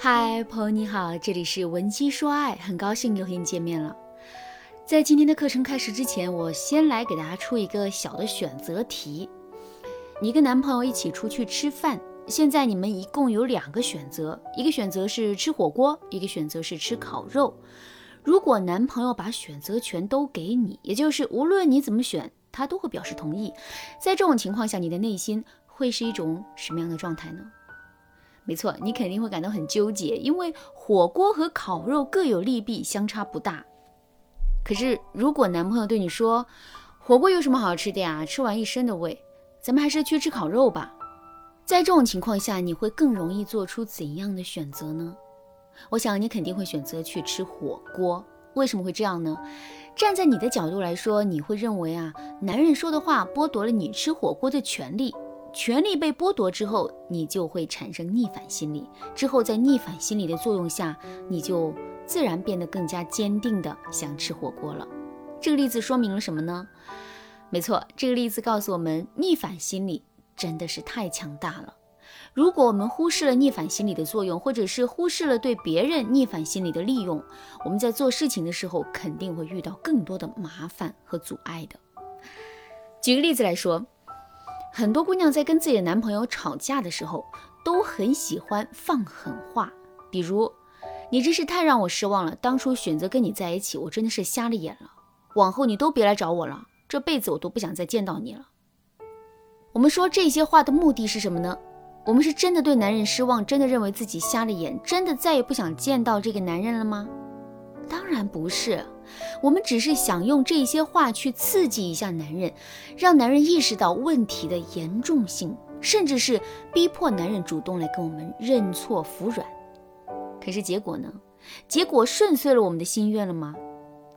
嗨，朋友你好，这里是文姬说爱，很高兴又和你见面了。在今天的课程开始之前，我先来给大家出一个小的选择题。你跟男朋友一起出去吃饭，现在你们一共有两个选择，一个选择是吃火锅，一个选择是吃烤肉。如果男朋友把选择权都给你，也就是无论你怎么选，他都会表示同意。在这种情况下，你的内心会是一种什么样的状态呢？没错，你肯定会感到很纠结，因为火锅和烤肉各有利弊，相差不大。可是，如果男朋友对你说，火锅有什么好吃的呀？吃完一身的味，咱们还是去吃烤肉吧。在这种情况下，你会更容易做出怎样的选择呢？我想你肯定会选择去吃火锅。为什么会这样呢？站在你的角度来说，你会认为啊，男人说的话剥夺了你吃火锅的权利。权力被剥夺之后，你就会产生逆反心理。之后，在逆反心理的作用下，你就自然变得更加坚定的想吃火锅了。这个例子说明了什么呢？没错，这个例子告诉我们，逆反心理真的是太强大了。如果我们忽视了逆反心理的作用，或者是忽视了对别人逆反心理的利用，我们在做事情的时候肯定会遇到更多的麻烦和阻碍的。举个例子来说。很多姑娘在跟自己的男朋友吵架的时候，都很喜欢放狠话，比如：“你真是太让我失望了，当初选择跟你在一起，我真的是瞎了眼了。往后你都别来找我了，这辈子我都不想再见到你了。”我们说这些话的目的是什么呢？我们是真的对男人失望，真的认为自己瞎了眼，真的再也不想见到这个男人了吗？当然不是。我们只是想用这些话去刺激一下男人，让男人意识到问题的严重性，甚至是逼迫男人主动来跟我们认错服软。可是结果呢？结果顺遂了我们的心愿了吗？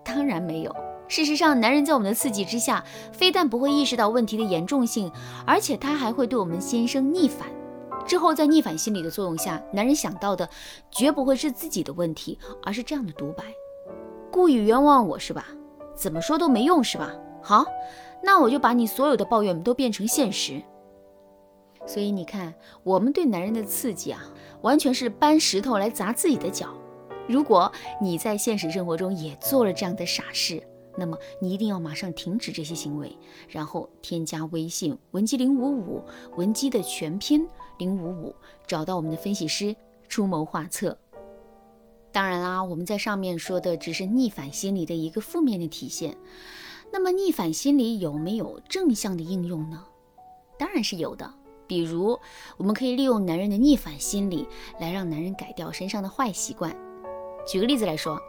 当然没有。事实上，男人在我们的刺激之下，非但不会意识到问题的严重性，而且他还会对我们心生逆反。之后，在逆反心理的作用下，男人想到的绝不会是自己的问题，而是这样的独白。故意冤枉我是吧？怎么说都没用是吧？好，那我就把你所有的抱怨都变成现实。所以你看，我们对男人的刺激啊，完全是搬石头来砸自己的脚。如果你在现实生活中也做了这样的傻事，那么你一定要马上停止这些行为，然后添加微信文姬零五五，文姬的全拼零五五，找到我们的分析师出谋划策。当然啦，我们在上面说的只是逆反心理的一个负面的体现。那么逆反心理有没有正向的应用呢？当然是有的。比如，我们可以利用男人的逆反心理来让男人改掉身上的坏习惯。举个例子来说，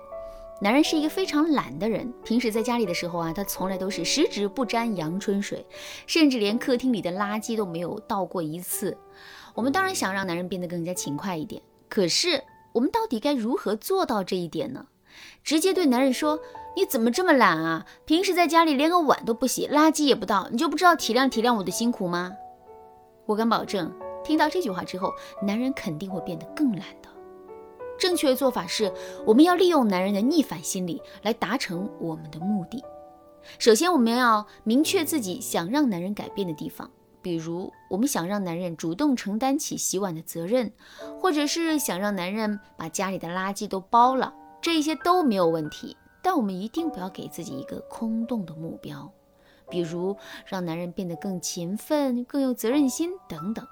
男人是一个非常懒的人，平时在家里的时候啊，他从来都是十指不沾阳春水，甚至连客厅里的垃圾都没有倒过一次。我们当然想让男人变得更加勤快一点，可是。我们到底该如何做到这一点呢？直接对男人说：“你怎么这么懒啊？平时在家里连个碗都不洗，垃圾也不倒，你就不知道体谅体谅我的辛苦吗？”我敢保证，听到这句话之后，男人肯定会变得更懒的。正确的做法是，我们要利用男人的逆反心理来达成我们的目的。首先，我们要明确自己想让男人改变的地方。比如，我们想让男人主动承担起洗碗的责任，或者是想让男人把家里的垃圾都包了，这些都没有问题。但我们一定不要给自己一个空洞的目标，比如让男人变得更勤奋、更有责任心等等，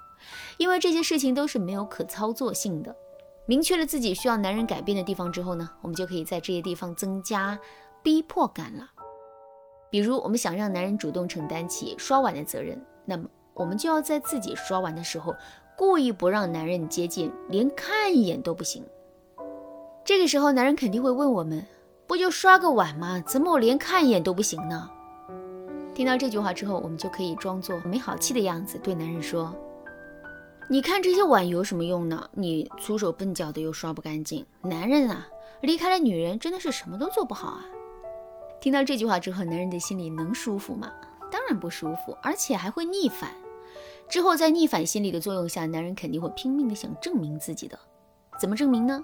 因为这些事情都是没有可操作性的。明确了自己需要男人改变的地方之后呢，我们就可以在这些地方增加逼迫感了。比如，我们想让男人主动承担起刷碗的责任，那么。我们就要在自己刷碗的时候，故意不让男人接近，连看一眼都不行。这个时候，男人肯定会问我们：“不就刷个碗吗？怎么我连看一眼都不行呢？”听到这句话之后，我们就可以装作没好气的样子，对男人说：“你看这些碗有什么用呢？你粗手笨脚的又刷不干净。男人啊，离开了女人，真的是什么都做不好啊！”听到这句话之后，男人的心里能舒服吗？当然不舒服，而且还会逆反。之后，在逆反心理的作用下，男人肯定会拼命的想证明自己的。怎么证明呢？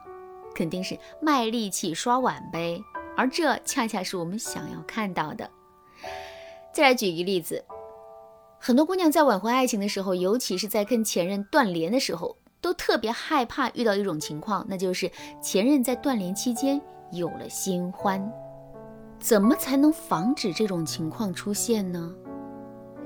肯定是卖力气刷碗呗。而这恰恰是我们想要看到的。再来举一个例子，很多姑娘在挽回爱情的时候，尤其是在跟前任断联的时候，都特别害怕遇到一种情况，那就是前任在断联期间有了新欢。怎么才能防止这种情况出现呢？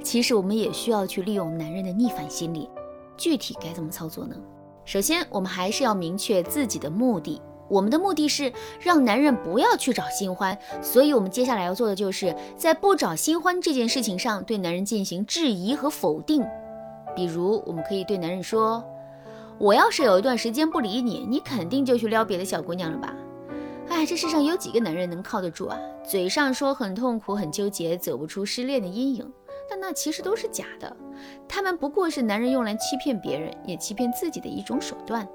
其实我们也需要去利用男人的逆反心理。具体该怎么操作呢？首先，我们还是要明确自己的目的。我们的目的是让男人不要去找新欢，所以我们接下来要做的就是在不找新欢这件事情上对男人进行质疑和否定。比如，我们可以对男人说：“我要是有一段时间不理你，你肯定就去撩别的小姑娘了吧？”哎，这世上有几个男人能靠得住啊？嘴上说很痛苦、很纠结，走不出失恋的阴影，但那其实都是假的。他们不过是男人用来欺骗别人，也欺骗自己的一种手段。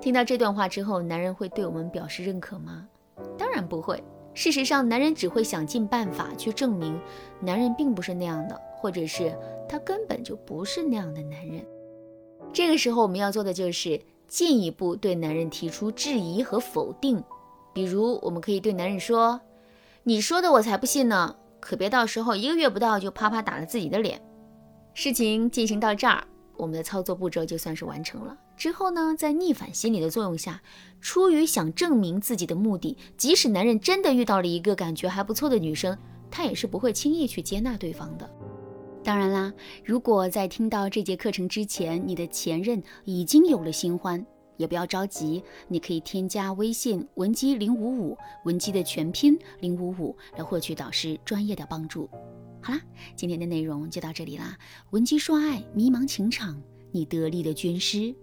听到这段话之后，男人会对我们表示认可吗？当然不会。事实上，男人只会想尽办法去证明男人并不是那样的，或者是他根本就不是那样的男人。这个时候，我们要做的就是进一步对男人提出质疑和否定。比如，我们可以对男人说：“你说的我才不信呢，可别到时候一个月不到就啪啪打了自己的脸。”事情进行到这儿。我们的操作步骤就算是完成了。之后呢，在逆反心理的作用下，出于想证明自己的目的，即使男人真的遇到了一个感觉还不错的女生，他也是不会轻易去接纳对方的。当然啦，如果在听到这节课程之前，你的前任已经有了新欢，也不要着急，你可以添加微信文姬零五五，文姬的全拼零五五，来获取导师专业的帮助。好啦，今天的内容就到这里啦。文姬说爱，迷茫情场，你得力的军师。